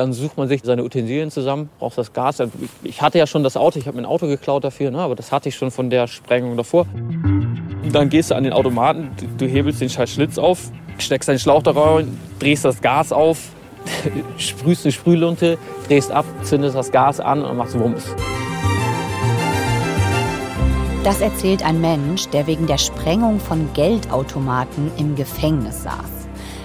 Dann sucht man sich seine Utensilien zusammen, braucht das Gas. Ich hatte ja schon das Auto, ich habe mir ein Auto geklaut dafür, ne? aber das hatte ich schon von der Sprengung davor. Dann gehst du an den Automaten, du hebelst den scheiß Schlitz auf, steckst deinen Schlauch da rein, drehst das Gas auf, sprühst eine Sprühlunte, drehst ab, zündest das Gas an und machst Wumms. Das erzählt ein Mensch, der wegen der Sprengung von Geldautomaten im Gefängnis saß.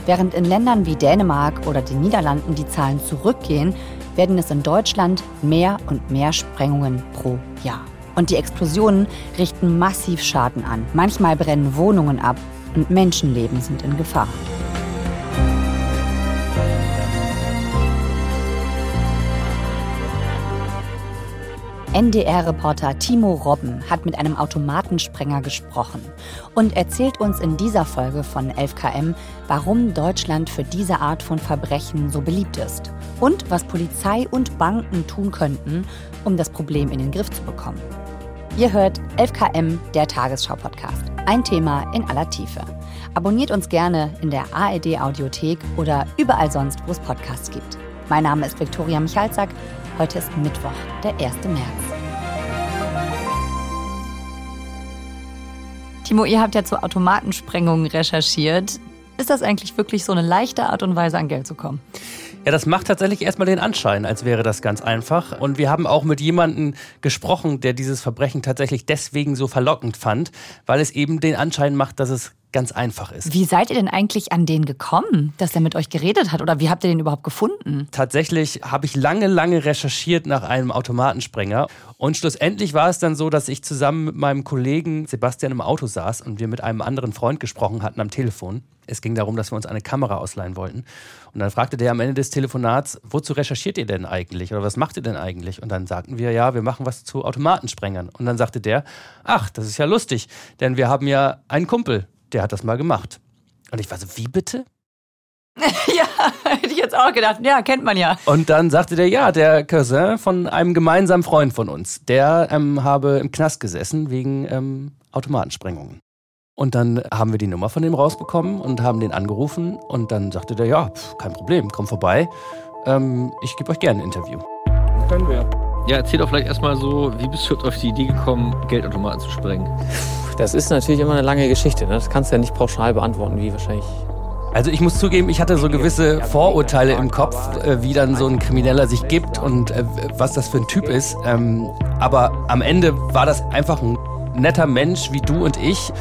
Während in Ländern wie Dänemark oder den Niederlanden die Zahlen zurückgehen, werden es in Deutschland mehr und mehr Sprengungen pro Jahr. Und die Explosionen richten massiv Schaden an. Manchmal brennen Wohnungen ab und Menschenleben sind in Gefahr. NDR-Reporter Timo Robben hat mit einem Automatensprenger gesprochen und erzählt uns in dieser Folge von 11KM, warum Deutschland für diese Art von Verbrechen so beliebt ist und was Polizei und Banken tun könnten, um das Problem in den Griff zu bekommen. Ihr hört 11KM, der Tagesschau-Podcast. Ein Thema in aller Tiefe. Abonniert uns gerne in der ARD-Audiothek oder überall sonst, wo es Podcasts gibt. Mein Name ist Viktoria Michalzack. Heute ist Mittwoch, der 1. März. Timo, ihr habt ja zu Automatensprengungen recherchiert. Ist das eigentlich wirklich so eine leichte Art und Weise, an Geld zu kommen? Ja, das macht tatsächlich erstmal den Anschein, als wäre das ganz einfach. Und wir haben auch mit jemandem gesprochen, der dieses Verbrechen tatsächlich deswegen so verlockend fand, weil es eben den Anschein macht, dass es ganz einfach ist. Wie seid ihr denn eigentlich an den gekommen, dass er mit euch geredet hat? Oder wie habt ihr den überhaupt gefunden? Tatsächlich habe ich lange, lange recherchiert nach einem Automatensprenger. Und schlussendlich war es dann so, dass ich zusammen mit meinem Kollegen Sebastian im Auto saß und wir mit einem anderen Freund gesprochen hatten am Telefon. Es ging darum, dass wir uns eine Kamera ausleihen wollten. Und dann fragte der am Ende des Telefonats, wozu recherchiert ihr denn eigentlich? Oder was macht ihr denn eigentlich? Und dann sagten wir, ja, wir machen was zu Automatensprengern. Und dann sagte der, ach, das ist ja lustig, denn wir haben ja einen Kumpel, der hat das mal gemacht. Und ich war so, wie bitte? ja, hätte ich jetzt auch gedacht. Ja, kennt man ja. Und dann sagte der, ja, der Cousin von einem gemeinsamen Freund von uns, der ähm, habe im Knast gesessen wegen ähm, Automatensprengungen. Und dann haben wir die Nummer von dem rausbekommen und haben den angerufen. Und dann sagte der, ja, pf, kein Problem, komm vorbei. Ähm, ich gebe euch gerne ein Interview. Können wir. Ja, erzähl doch vielleicht erstmal so, wie bist du auf die Idee gekommen, Geldautomaten zu sprengen? Das ist natürlich immer eine lange Geschichte. Ne? Das kannst du ja nicht pauschal beantworten, wie wahrscheinlich also ich muss zugeben, ich hatte so gewisse Vorurteile im Kopf, äh, wie dann so ein Krimineller sich gibt und äh, was das für ein Typ ist. Ähm, aber am Ende war das einfach ein netter Mensch wie du und ich,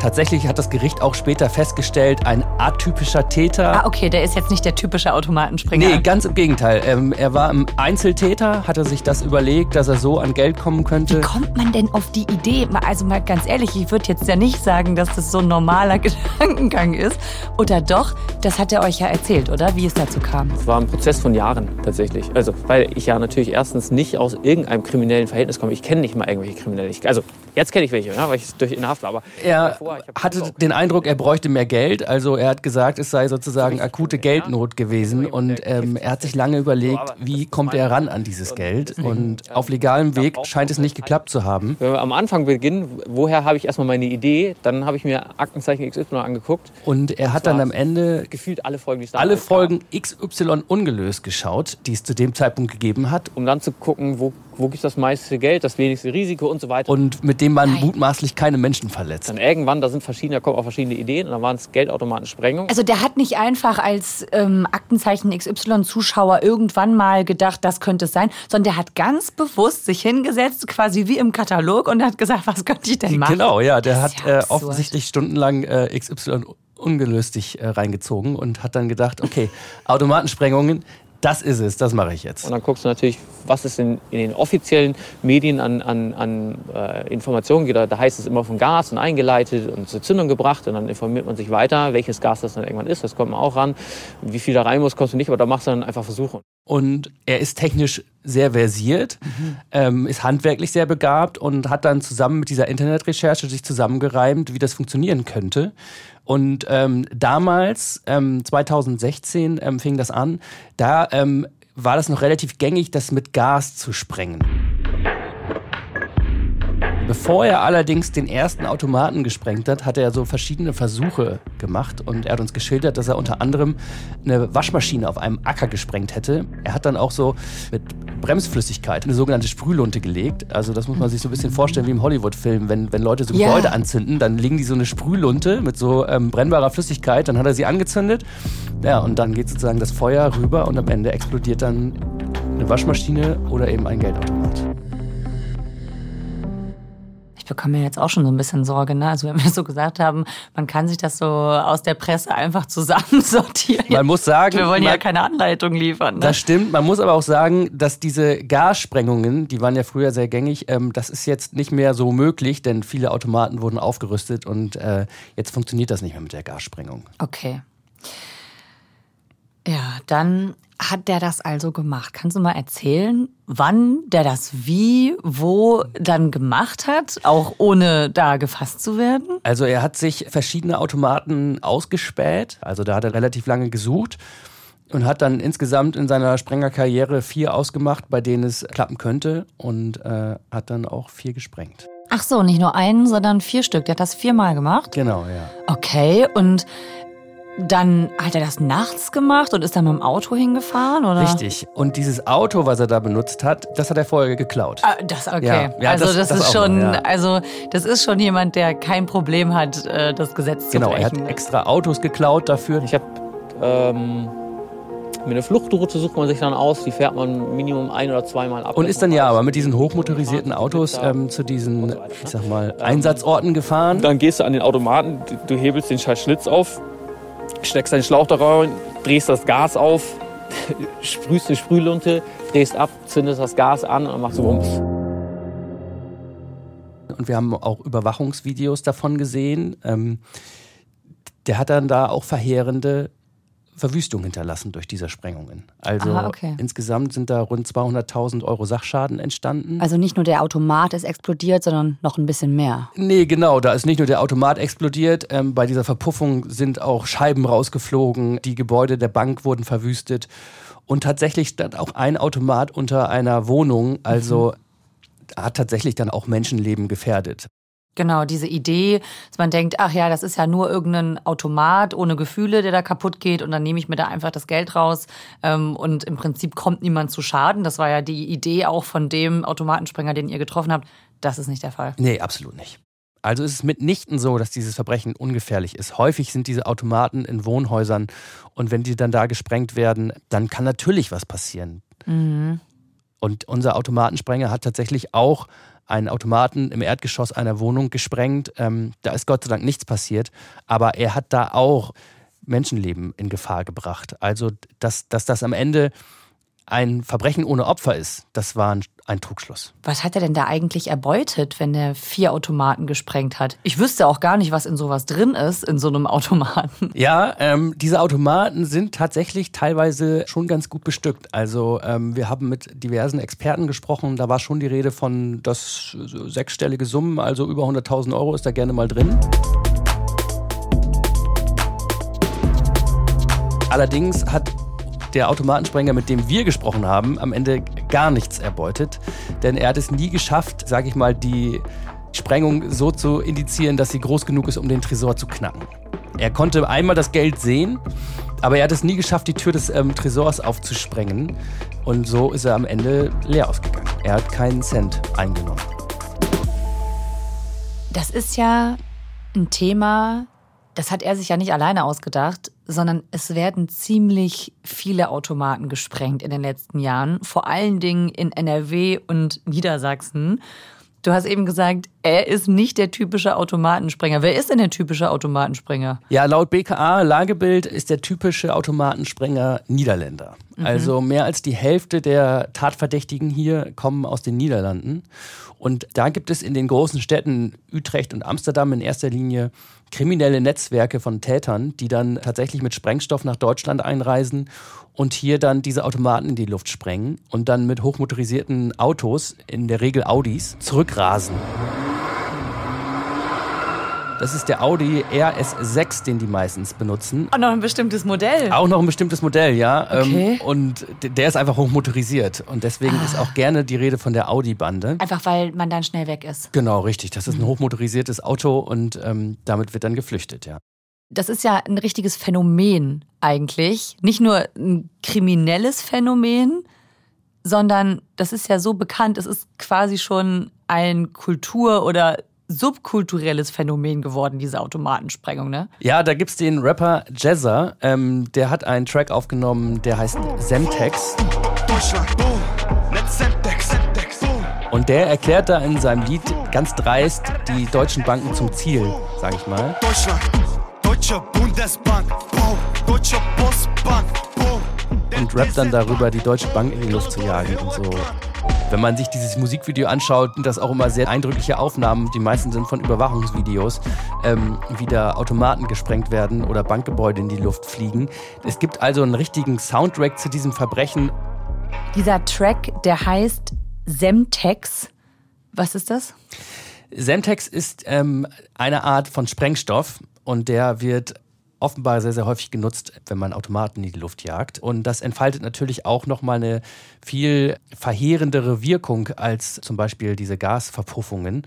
Tatsächlich hat das Gericht auch später festgestellt, ein atypischer Täter. Ah, okay, der ist jetzt nicht der typische Automatenspringer. Nee, ganz im Gegenteil. Ähm, er war ein Einzeltäter, hatte sich das überlegt, dass er so an Geld kommen könnte. Wie kommt man denn auf die Idee? Also mal ganz ehrlich, ich würde jetzt ja nicht sagen, dass das so ein normaler Gedankengang ist. Oder doch? Das hat er euch ja erzählt, oder? Wie es dazu kam. Es war ein Prozess von Jahren tatsächlich. Also, weil ich ja natürlich erstens nicht aus irgendeinem kriminellen Verhältnis komme. Ich kenne nicht mal irgendwelche Kriminelle. Also, jetzt kenne ich welche, ja, weil ich durch in Haft war. Aber ja hatte den Eindruck, er bräuchte mehr Geld. Also er hat gesagt, es sei sozusagen akute Geldnot gewesen. Und ähm, er hat sich lange überlegt, wie kommt er ran an dieses Geld. Und auf legalem Weg scheint es nicht geklappt zu haben. Wenn wir am Anfang beginnen, woher habe ich erstmal meine Idee? Dann habe ich mir Aktenzeichen XY angeguckt. Und er hat dann am Ende gefühlt alle Folgen, die es alle Folgen XY ungelöst geschaut, die es zu dem Zeitpunkt gegeben hat. Um dann zu gucken, wo wo gibt es das meiste Geld, das wenigste Risiko und so weiter. Und mit dem man Nein. mutmaßlich keine Menschen verletzt. Dann irgendwann, da sind verschiedene, da kommen auch verschiedene Ideen und dann waren es Geldautomatensprengungen. Also der hat nicht einfach als ähm, Aktenzeichen XY-Zuschauer irgendwann mal gedacht, das könnte es sein, sondern der hat ganz bewusst sich hingesetzt, quasi wie im Katalog und hat gesagt, was könnte ich denn machen? Genau, ja, der hat ja äh, offensichtlich stundenlang äh, XY ungelöstig äh, reingezogen und hat dann gedacht, okay, Automatensprengungen, das ist es, das mache ich jetzt. Und dann guckst du natürlich, was es in, in den offiziellen Medien an, an, an äh, Informationen gibt. Da heißt es immer von Gas und eingeleitet und zur Zündung gebracht. Und dann informiert man sich weiter, welches Gas das dann irgendwann ist. Das kommt man auch ran. Wie viel da rein muss, kommst du nicht, aber da machst du dann einfach Versuche. Und er ist technisch sehr versiert, mhm. ähm, ist handwerklich sehr begabt und hat dann zusammen mit dieser Internetrecherche sich zusammengereimt, wie das funktionieren könnte. Und ähm, damals, ähm, 2016, ähm, fing das an. Da ähm, war das noch relativ gängig, das mit Gas zu sprengen. Bevor er allerdings den ersten Automaten gesprengt hat, hat er so verschiedene Versuche gemacht und er hat uns geschildert, dass er unter anderem eine Waschmaschine auf einem Acker gesprengt hätte. Er hat dann auch so mit Bremsflüssigkeit eine sogenannte Sprühlunte gelegt. Also das muss man sich so ein bisschen vorstellen wie im Hollywood-Film. Wenn, wenn Leute so Ja. Gebäude anzünden, dann legen die so eine Sprühlunte mit so ähm, brennbarer Flüssigkeit, dann hat er sie angezündet. Ja, und dann geht sozusagen das Feuer rüber und am Ende explodiert dann eine Waschmaschine oder eben ein Geldautomat. Ich bekomme mir jetzt auch schon so ein bisschen Sorge, ne? Also wenn wir so gesagt haben, man kann sich das so aus der Presse einfach zusammensortieren. Man muss sagen, wir wollen ja man- keine Anleitung liefern. Ne? Das stimmt. Man muss aber auch sagen, dass diese Gassprengungen, die waren ja früher sehr gängig, ähm, das ist jetzt nicht mehr so möglich, denn viele Automaten wurden aufgerüstet und äh, jetzt funktioniert das nicht mehr mit der Gassprengung. Okay. Ja, dann hat der das also gemacht. Kannst du mal erzählen, wann der das wie, wo dann gemacht hat, auch ohne da gefasst zu werden? Also er hat sich verschiedene Automaten ausgespäht, also da hat er relativ lange gesucht und hat dann insgesamt in seiner Sprengerkarriere vier ausgemacht, bei denen es klappen könnte und äh, hat dann auch vier gesprengt. Ach so, nicht nur einen, sondern vier Stück. Der hat das viermal gemacht. Genau, ja. Okay, und dann hat er das nachts gemacht und ist dann mit dem Auto hingefahren, oder? Richtig. Und dieses Auto, was er da benutzt hat, das hat er vorher geklaut. Ah, das okay. Ja, ja, also das- das, das ist auch schon, noch, ja. also das ist schon jemand, der kein Problem hat, äh, das Gesetz zu Genau, er hat brechen. extra Autos geklaut dafür. Ich habe ähm, mir eine Fluchtroute sucht man sich dann aus, die fährt man Minimum ein oder zweimal ab. Und ist dann ja aber mit diesen hochmotorisierten Autos ähm, zu diesen, ich sag mal, Einsatzorten gefahren. Dann gehst du an den Automaten, du- du hebelst den scheiß Schlitz auf, steckst deinen Schlauch da rein, drehst das Gas auf, sprühst eine Sprühlunte, drehst ab, zündest das Gas an und machst du Bums. Und wir haben auch Überwachungsvideos davon gesehen. Ähm, der hat dann da auch verheerende Verwüstung hinterlassen durch diese Sprengungen. Also Ah, okay. insgesamt sind da rund 200.000 Euro Sachschaden entstanden. Also nicht nur der Automat ist explodiert, sondern noch ein bisschen mehr. Nee, genau, da ist nicht nur der Automat explodiert, ähm, bei dieser Verpuffung sind auch Scheiben rausgeflogen, die Gebäude der Bank wurden verwüstet und tatsächlich stand auch ein Automat unter einer Wohnung, also hat tatsächlich dann auch Menschenleben gefährdet. Genau, diese Idee, dass man denkt, ach ja, das ist ja nur irgendein Automat ohne Gefühle, der da kaputt geht und dann nehme ich mir da einfach das Geld raus ähm, und im Prinzip kommt niemand zu Schaden. Das war ja die Idee auch von dem Automatensprenger, den ihr getroffen habt. Das ist nicht der Fall. Nee, absolut nicht. Also ist es mitnichten so, dass dieses Verbrechen ungefährlich ist. Häufig sind diese Automaten in Wohnhäusern und wenn die dann da gesprengt werden, dann kann natürlich was passieren. Und unser Automatensprenger hat tatsächlich auch einen Automaten im Erdgeschoss einer Wohnung gesprengt. Ähm, da ist Gott sei Dank nichts passiert, aber er hat da auch Menschenleben in Gefahr gebracht. Also, dass, dass das am Ende ein Verbrechen ohne Opfer ist, das war ein, ein Trugschluss. Was hat er denn da eigentlich erbeutet, wenn er vier Automaten gesprengt hat? Ich wüsste auch gar nicht, was in sowas drin ist, in so einem Automaten. Ja, ähm, diese Automaten sind tatsächlich teilweise schon ganz gut bestückt. Also ähm, wir haben mit diversen Experten gesprochen. Da war schon die Rede von das so sechsstellige Summen, also über 100.000 Euro ist da gerne mal drin. Allerdings hat der Automatensprenger, mit dem wir gesprochen haben, am Ende gar nichts erbeutet. Denn er hat es nie geschafft, sage ich mal, die Sprengung so zu indizieren, dass sie groß genug ist, um den Tresor zu knacken. Er konnte einmal das Geld sehen, aber er hat es nie geschafft, die Tür des ähm, Tresors aufzusprengen. Und so ist er am Ende leer ausgegangen. Er hat keinen Cent eingenommen. Das ist ja ein Thema, das hat er sich ja nicht alleine ausgedacht, sondern es werden ziemlich viele Automaten gesprengt in den letzten Jahren, vor allen Dingen in NRW und Niedersachsen. Du hast eben gesagt, er ist nicht der typische Automatensprenger. Wer ist denn der typische Automatensprenger? Ja, laut BKA Lagebild ist der typische Automatensprenger Niederländer. Also mehr als die Hälfte der Tatverdächtigen hier kommen aus den Niederlanden. Und da gibt es in den großen Städten Utrecht und Amsterdam in erster Linie kriminelle Netzwerke von Tätern, die dann tatsächlich mit Sprengstoff nach Deutschland einreisen und hier dann diese Automaten in die Luft sprengen und dann mit hochmotorisierten Autos, in der Regel Audis, zurückrasen. Das ist der Audi RS6, den die meistens benutzen. Auch noch ein bestimmtes Modell. Auch noch ein bestimmtes Modell, ja. Ähm, Okay. Und der ist einfach hochmotorisiert. Und deswegen Ah. ist auch gerne die Rede von der Audi-Bande. Einfach weil man dann schnell weg ist. Genau, richtig. Das ist ein hochmotorisiertes Auto und ähm, damit wird dann geflüchtet, ja. Das ist ja ein richtiges Phänomen eigentlich. Nicht nur ein kriminelles Phänomen, sondern das ist ja so bekannt, es ist quasi schon ein Kultur- oder subkulturelles Phänomen geworden, diese Automatensprengung, ne? Ja, da gibt's den Rapper Jazza, ähm, der hat einen Track aufgenommen, der heißt Semtex. Deutschland, boom, mit Semtex, Semtex, boom. Und der erklärt da in seinem Lied ganz dreist die deutschen Banken zum Ziel, sag ich mal. Deutschland, Deutsche Bundesbank, boom, Deutsche Postbank, boom. Und rappt dann darüber, die Deutsche Bank in die Luft zu jagen und so. Wenn man sich dieses Musikvideo anschaut, sind das auch immer sehr eindrückliche Aufnahmen. Die meisten sind von Überwachungsvideos, ähm, wie da Automaten gesprengt werden oder Bankgebäude in die Luft fliegen. Es gibt also einen richtigen Soundtrack zu diesem Verbrechen. Dieser Track, der heißt Semtex. Was ist das? Semtex ist ähm, eine Art von Sprengstoff und der wird offenbar sehr, sehr häufig genutzt, wenn man Automaten in die Luft jagt. Und das entfaltet natürlich auch nochmal eine viel verheerendere Wirkung als zum Beispiel diese Gasverpuffungen.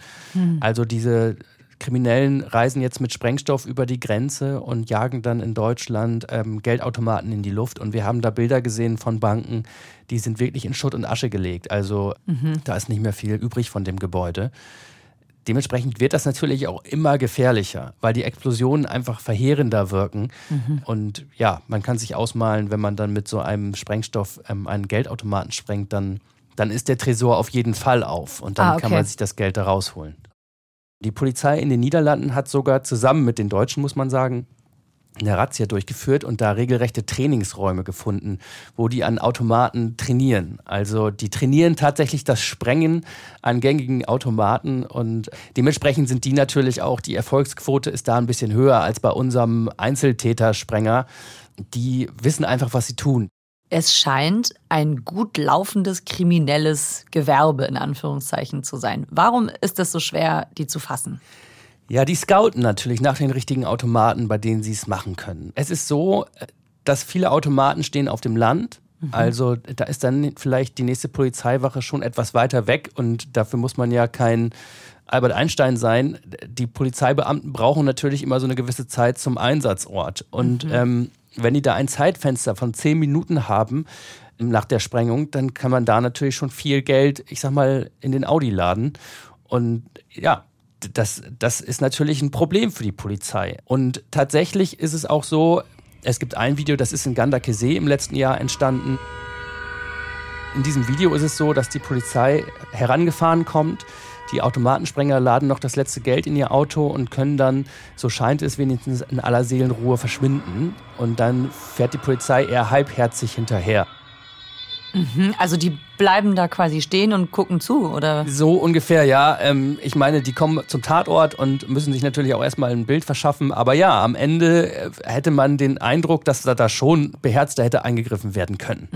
Also diese Kriminellen reisen jetzt mit Sprengstoff über die Grenze und jagen dann in Deutschland ähm, Geldautomaten in die Luft. Und wir haben da Bilder gesehen von Banken, die sind wirklich in Schutt und Asche gelegt. Also da ist nicht mehr viel übrig von dem Gebäude. Dementsprechend wird das natürlich auch immer gefährlicher, weil die Explosionen einfach verheerender wirken. Und ja, man kann sich ausmalen, wenn man dann mit so einem Sprengstoff ähm, einen Geldautomaten sprengt, dann, dann ist der Tresor auf jeden Fall auf und dann Ah, okay. kann man sich das Geld da rausholen. Die Polizei in den Niederlanden hat sogar zusammen mit den Deutschen, muss man sagen, eine Razzia durchgeführt und da regelrechte Trainingsräume gefunden, wo die an Automaten trainieren. Also die trainieren tatsächlich das Sprengen an gängigen Automaten und dementsprechend sind die natürlich auch, die Erfolgsquote ist da ein bisschen höher als bei unserem Einzeltätersprenger. Die wissen einfach, was sie tun. Es scheint ein gut laufendes kriminelles Gewerbe in Anführungszeichen zu sein. Warum ist es so schwer, die zu fassen? Ja, die scouten natürlich nach den richtigen Automaten, bei denen sie es machen können. Es ist so, dass viele Automaten stehen auf dem Land. Also da ist dann vielleicht die nächste Polizeiwache schon etwas weiter weg und dafür muss man ja kein Albert Einstein sein. Die Polizeibeamten brauchen natürlich immer so eine gewisse Zeit zum Einsatzort. Und ähm, wenn die da ein Zeitfenster von zehn Minuten haben nach der Sprengung, dann kann man da natürlich schon viel Geld, ich sag mal, in den Audi laden. Und ja, das, das ist natürlich ein Problem für die Polizei. Und tatsächlich ist es auch so, es gibt ein Video, das ist in Gandakesee im letzten Jahr entstanden. In diesem Video ist es so, dass die Polizei herangefahren kommt. Die Automatensprenger laden noch das letzte Geld in ihr Auto und können dann, so scheint es, wenigstens in aller Seelenruhe verschwinden. Und dann fährt die Polizei eher halbherzig hinterher. Also die bleiben da quasi stehen und gucken zu, oder? So ungefähr, ja. Ähm, ich meine, die kommen zum Tatort und müssen sich natürlich auch erstmal ein Bild verschaffen. Aber ja, am Ende äh, hätte man den Eindruck, dass da, da schon beherzter hätte eingegriffen werden können.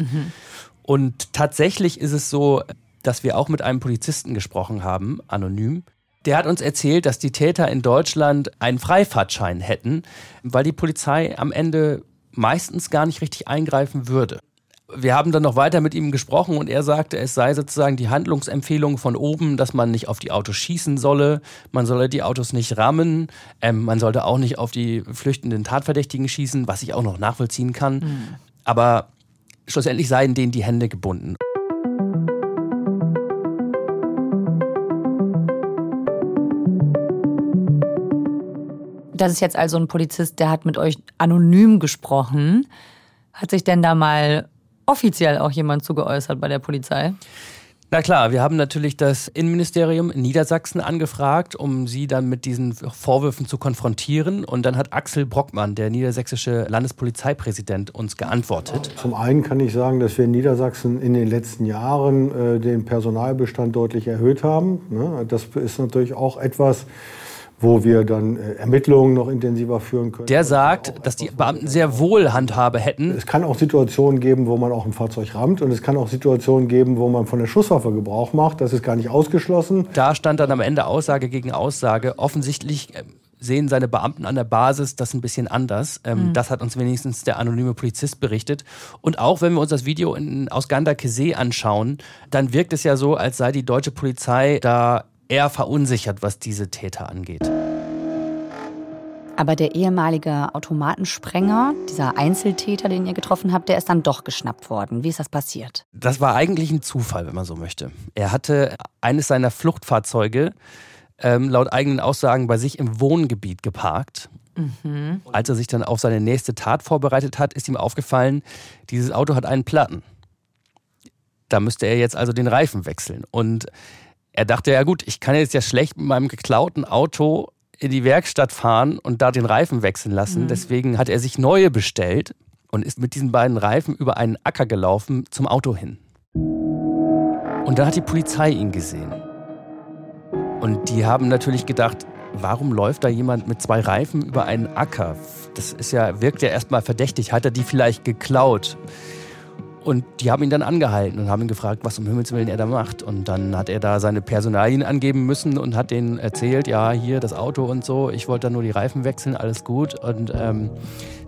Und tatsächlich ist es so, dass wir auch mit einem Polizisten gesprochen haben, anonym. Der hat uns erzählt, dass die Täter in Deutschland einen Freifahrtschein hätten, weil die Polizei am Ende meistens gar nicht richtig eingreifen würde. Wir haben dann noch weiter mit ihm gesprochen und er sagte, es sei sozusagen die Handlungsempfehlung von oben, dass man nicht auf die Autos schießen solle, man solle die Autos nicht rammen, ähm, man sollte auch nicht auf die flüchtenden Tatverdächtigen schießen, was ich auch noch nachvollziehen kann. Aber schlussendlich seien denen die Hände gebunden. Das ist jetzt also ein Polizist, der hat mit euch anonym gesprochen. Hat sich denn da mal offiziell auch jemand zu geäußert bei der Polizei? Na klar, wir haben natürlich das Innenministerium in Niedersachsen angefragt, um sie dann mit diesen Vorwürfen zu konfrontieren. Und dann hat Axel Brockmann, der niedersächsische Landespolizeipräsident, uns geantwortet. Zum einen kann ich sagen, dass wir in Niedersachsen in den letzten Jahren äh, den Personalbestand deutlich erhöht haben. Ne? Das ist natürlich auch etwas, wo wir dann äh, Ermittlungen noch intensiver führen können. Der sagt, dass die Beamten sehr wohl Handhabe hätten. Es kann auch Situationen geben, wo man auch ein Fahrzeug rammt und es kann auch Situationen geben, wo man von der Schusswaffe Gebrauch macht. Das ist gar nicht ausgeschlossen. Da stand dann am Ende Aussage gegen Aussage. Offensichtlich äh, sehen seine Beamten an der Basis das ein bisschen anders. Ähm, mhm. Das hat uns wenigstens der anonyme Polizist berichtet. Und auch wenn wir uns das Video in, aus Gandakesee anschauen, dann wirkt es ja so, als sei die deutsche Polizei da eher verunsichert, was diese Täter angeht. Aber der ehemalige Automatensprenger, dieser Einzeltäter, den ihr getroffen habt, der ist dann doch geschnappt worden. Wie ist das passiert? Das war eigentlich ein Zufall, wenn man so möchte. Er hatte eines seiner Fluchtfahrzeuge ähm, laut eigenen Aussagen bei sich im Wohngebiet geparkt. Mhm. Als er sich dann auf seine nächste Tat vorbereitet hat, ist ihm aufgefallen, dieses Auto hat einen Platten. Da müsste er jetzt also den Reifen wechseln. Und er dachte, ja gut, ich kann jetzt ja schlecht mit meinem geklauten Auto in die Werkstatt fahren und da den Reifen wechseln lassen. Mhm. Deswegen hat er sich neue bestellt und ist mit diesen beiden Reifen über einen Acker gelaufen zum Auto hin. Und dann hat die Polizei ihn gesehen. Und die haben natürlich gedacht, warum läuft da jemand mit zwei Reifen über einen Acker? Das ist ja, wirkt ja erstmal verdächtig. Hat er die vielleicht geklaut? Und die haben ihn dann angehalten und haben ihn gefragt, was um Himmels Willen er da macht. Und dann hat er da seine Personalien angeben müssen und hat denen erzählt, ja, hier das Auto und so, ich wollte da nur die Reifen wechseln, alles gut. Und ähm,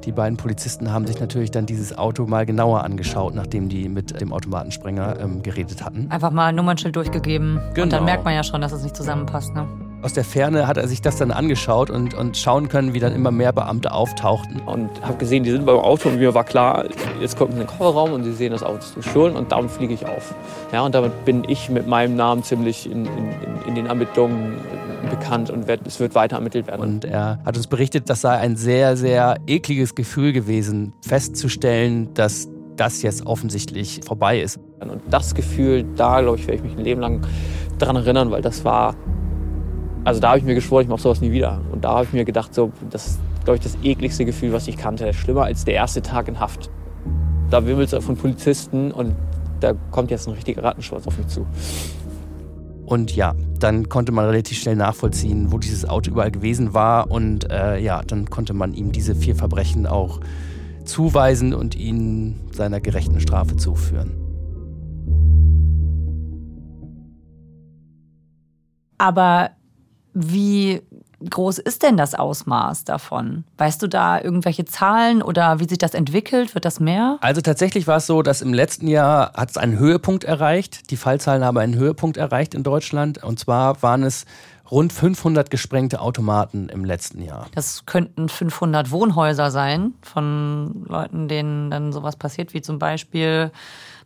die beiden Polizisten haben sich natürlich dann dieses Auto mal genauer angeschaut, nachdem die mit dem Automatensprenger ähm, geredet hatten. Einfach mal ein Nummernschild durchgegeben. Genau. Und dann merkt man ja schon, dass es nicht zusammenpasst. Ne? Aus der Ferne hat er sich das dann angeschaut und, und schauen können, wie dann immer mehr Beamte auftauchten. Und habe gesehen, die sind beim Auto und mir war klar, jetzt kommt in den Kofferraum und sie sehen, das Auto ist gestohlen und damit fliege ich auf. Ja, und damit bin ich mit meinem Namen ziemlich in, in, in den Ermittlungen bekannt und wird, es wird weiter ermittelt werden. Und er hat uns berichtet, das sei ein sehr, sehr ekliges Gefühl gewesen, festzustellen, dass das jetzt offensichtlich vorbei ist. Und das Gefühl, da glaube ich, werde ich mich ein Leben lang daran erinnern, weil das war also da habe ich mir geschworen, ich mache sowas nie wieder. Und da habe ich mir gedacht, so, das ist, glaube ich, das ekligste Gefühl, was ich kannte. Schlimmer als der erste Tag in Haft. Da wimmelt es von Polizisten und da kommt jetzt ein richtiger Rattenschwanz auf mich zu. Und ja, dann konnte man relativ schnell nachvollziehen, wo dieses Auto überall gewesen war. Und äh, ja, dann konnte man ihm diese vier Verbrechen auch zuweisen und ihn seiner gerechten Strafe zuführen. Aber wie groß ist denn das Ausmaß davon? Weißt du da irgendwelche Zahlen oder wie sich das entwickelt? Wird das mehr? Also tatsächlich war es so, dass im letzten Jahr hat es einen Höhepunkt erreicht. Die Fallzahlen haben einen Höhepunkt erreicht in Deutschland. Und zwar waren es rund 500 gesprengte Automaten im letzten Jahr. Das könnten 500 Wohnhäuser sein von Leuten, denen dann sowas passiert, wie zum Beispiel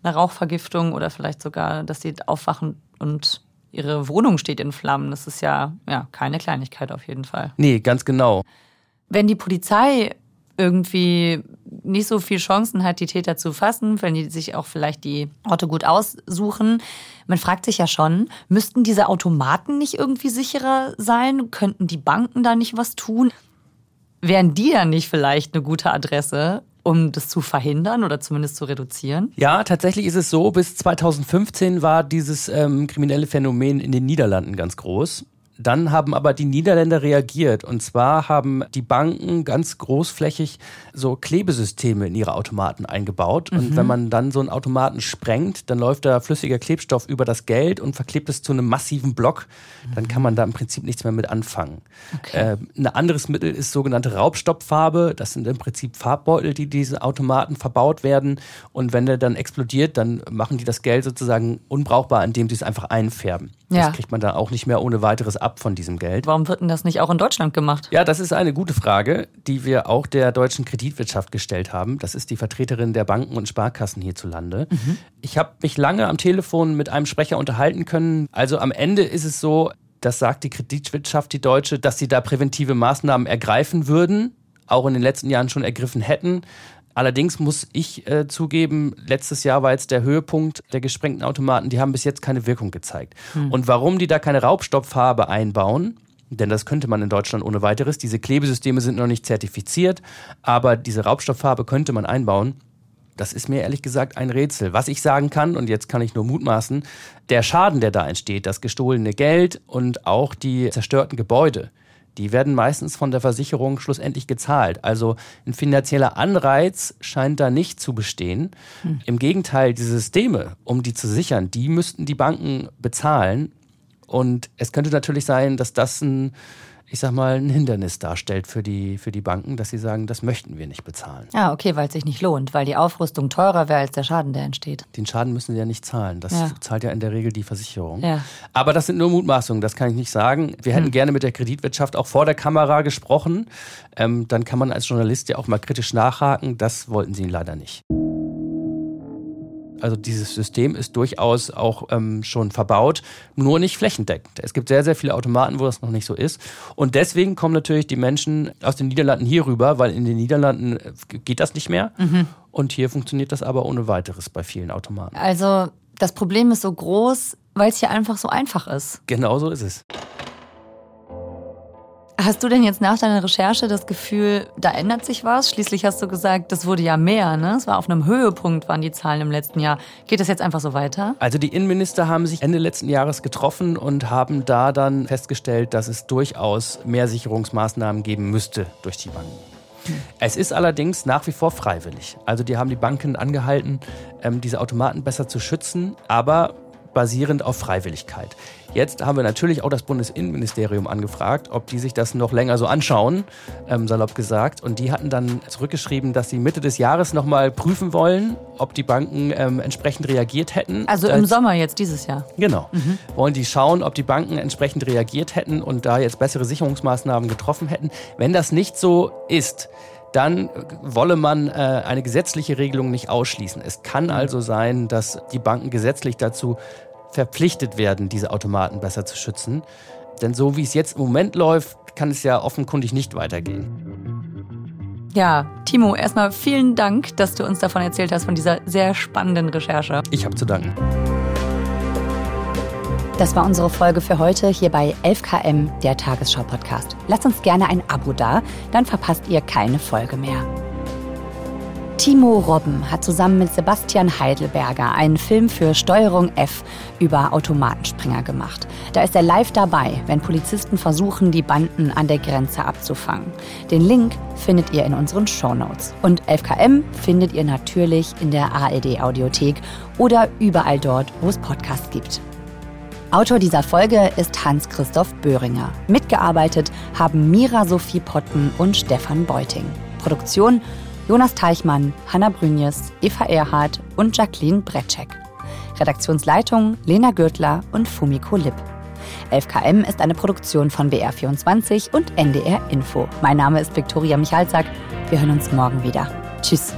eine Rauchvergiftung oder vielleicht sogar, dass sie aufwachen und ihre Wohnung steht in Flammen. Das ist ja, ja keine Kleinigkeit auf jeden Fall. Nee, ganz genau. Wenn die Polizei irgendwie nicht so viel Chancen hat, die Täter zu fassen, wenn die sich auch vielleicht die Orte gut aussuchen. Man fragt sich ja schon, müssten diese Automaten nicht irgendwie sicherer sein? Könnten die Banken da nicht was tun? Wären die dann nicht vielleicht eine gute Adresse, um das zu verhindern oder zumindest zu reduzieren? Ja, tatsächlich ist es so, bis 2015 war dieses ähm, kriminelle Phänomen in den Niederlanden ganz groß. Dann haben aber die Niederländer reagiert. Und zwar haben die Banken ganz großflächig so Klebesysteme in ihre Automaten eingebaut. Und mhm. wenn man dann so einen Automaten sprengt, dann läuft da flüssiger Klebstoff über das Geld und verklebt es zu einem massiven Block. Dann kann man da im Prinzip nichts mehr mit anfangen. Okay. Äh, ein anderes Mittel ist sogenannte Raubstoppfarbe. Das sind im Prinzip Farbbeutel, die diese Automaten verbaut werden. Und wenn der dann explodiert, dann machen die das Geld sozusagen unbrauchbar, indem sie es einfach einfärben. Ja. Das kriegt man dann auch nicht mehr ohne weiteres ab von diesem Geld. Warum wird denn das nicht auch in Deutschland gemacht? Ja, das ist eine gute Frage, die wir auch der deutschen Kreditwirtschaft gestellt haben. Das ist die Vertreterin der Banken und Sparkassen hierzulande. Mhm. Ich habe mich lange am Telefon mit einem Sprecher unterhalten können. Also am Ende ist es so, das sagt die Kreditwirtschaft, die deutsche, dass sie da präventive Maßnahmen ergreifen würden, auch in den letzten Jahren schon ergriffen hätten. Allerdings muss ich äh, zugeben, letztes Jahr war jetzt der Höhepunkt der gesprengten Automaten, die haben bis jetzt keine Wirkung gezeigt. Hm. Und warum die da keine Raubstofffarbe einbauen, denn das könnte man in Deutschland ohne weiteres, diese Klebesysteme sind noch nicht zertifiziert, aber diese Raubstofffarbe könnte man einbauen. Das ist mir ehrlich gesagt ein Rätsel. Was ich sagen kann, und jetzt kann ich nur mutmaßen, der Schaden, der da entsteht, das gestohlene Geld und auch die zerstörten Gebäude, die werden meistens von der Versicherung schlussendlich gezahlt. Also ein finanzieller Anreiz scheint da nicht zu bestehen. Hm. Im Gegenteil, diese Systeme, um die zu sichern, die müssten die Banken bezahlen. Und es könnte natürlich sein, dass das ein ich sag mal, ein Hindernis darstellt für die, für die Banken, dass sie sagen, das möchten wir nicht bezahlen. Ah, okay, weil es sich nicht lohnt, weil die Aufrüstung teurer wäre als der Schaden, der entsteht. Den Schaden müssen sie ja nicht zahlen. Das Ja. zahlt ja in der Regel die Versicherung. Ja. Aber das sind nur Mutmaßungen, das kann ich nicht sagen. Wir hätten gerne mit der Kreditwirtschaft auch vor der Kamera gesprochen. Ähm, dann kann man als Journalist ja auch mal kritisch nachhaken. Das wollten sie leider nicht. Also dieses System ist durchaus auch ähm, schon verbaut, nur nicht flächendeckend. Es gibt sehr, sehr viele Automaten, wo das noch nicht so ist. Und deswegen kommen natürlich die Menschen aus den Niederlanden hier rüber, weil in den Niederlanden äh, geht das nicht mehr. Und hier funktioniert das aber ohne weiteres bei vielen Automaten. Also, das Problem ist so groß, weil es hier einfach so einfach ist. Genau so ist es. Hast du denn jetzt nach deiner Recherche das Gefühl, da ändert sich was? Schließlich hast du gesagt, das wurde ja mehr, ne? Es war auf einem Höhepunkt, waren die Zahlen im letzten Jahr. Geht das jetzt einfach so weiter? Also die Innenminister haben sich Ende letzten Jahres getroffen und haben da dann festgestellt, dass es durchaus mehr Sicherungsmaßnahmen geben müsste durch die Banken. Es ist allerdings nach wie vor freiwillig. Also die haben die Banken angehalten, ähm, diese Automaten besser zu schützen, aber basierend auf Freiwilligkeit. Jetzt haben wir natürlich auch das Bundesinnenministerium angefragt, ob die sich das noch länger so anschauen, ähm, salopp gesagt. Und die hatten dann zurückgeschrieben, dass sie Mitte des Jahres nochmal prüfen wollen, ob die Banken ähm, entsprechend reagiert hätten. Also im Sommer jetzt dieses Jahr. Genau. Wollen die schauen, ob die Banken entsprechend reagiert hätten und da jetzt bessere Sicherungsmaßnahmen getroffen hätten. Wenn das nicht so ist, dann äh, wolle man äh, eine gesetzliche Regelung nicht ausschließen. Es kann also sein, dass die Banken gesetzlich dazu verpflichtet werden, diese Automaten besser zu schützen. Denn so wie es jetzt im Moment läuft, kann es ja offenkundig nicht weitergehen. Ja, Timo, erstmal vielen Dank, dass du uns davon erzählt hast, von dieser sehr spannenden Recherche. Ich habe zu danken. Das war unsere Folge für heute hier bei 11KM, der Tagesschau-Podcast. Lasst uns gerne ein Abo da, dann verpasst ihr keine Folge mehr. Timo Robben hat zusammen mit Sebastian Heidelberger einen Film für Steuerung F über Automatenspringer gemacht. Da ist er live dabei, wenn Polizisten versuchen, die Banden an der Grenze abzufangen. Den Link findet ihr in unseren Shownotes. Und 11KM findet ihr natürlich in der ARD-Audiothek oder überall dort, wo es Podcasts gibt. Autor dieser Folge ist Hans-Christoph Böhringer. Mitgearbeitet haben Mira Sophie Potten und Stefan Beuting. Produktion Jonas Teichmann, Hanna Brünjes, Eva Erhardt und Jacqueline Bretschek. Redaktionsleitung Lena Gürtler und Fumiko Lipp. 11KM ist eine Produktion von BR24 und NDR Info. Mein Name ist Viktoria Michalzack. Wir hören uns morgen wieder. Tschüss.